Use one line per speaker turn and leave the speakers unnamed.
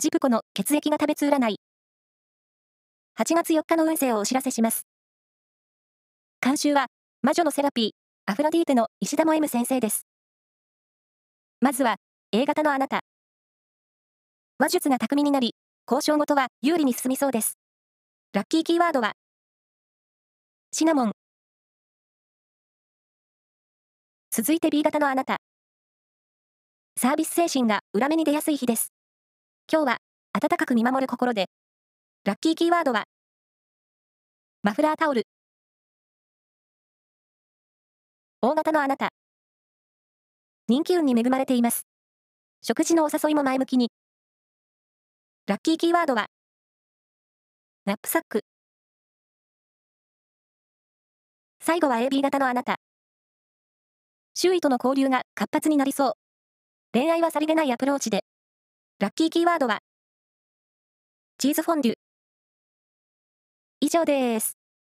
ジプコの血液が食べつ占い。8月4日の運勢をお知らせします。監修は、魔女のセラピー、アフロディーテの石田も M 先生です。まずは、A 型のあなた。話術が巧みになり、交渉事は有利に進みそうです。ラッキーキーワードは、シナモン。続いて B 型のあなた。サービス精神が裏目に出やすい日です。今日は、暖かく見守る心で。ラッキーキーワードは、マフラータオル。大型のあなた。人気運に恵まれています。食事のお誘いも前向きに。ラッキーキーワードは、ナップサック。最後は AB 型のあなた。周囲との交流が活発になりそう。恋愛はさりげないアプローチで。ラッキーキーワードは、チーズフォンデュ。以上です。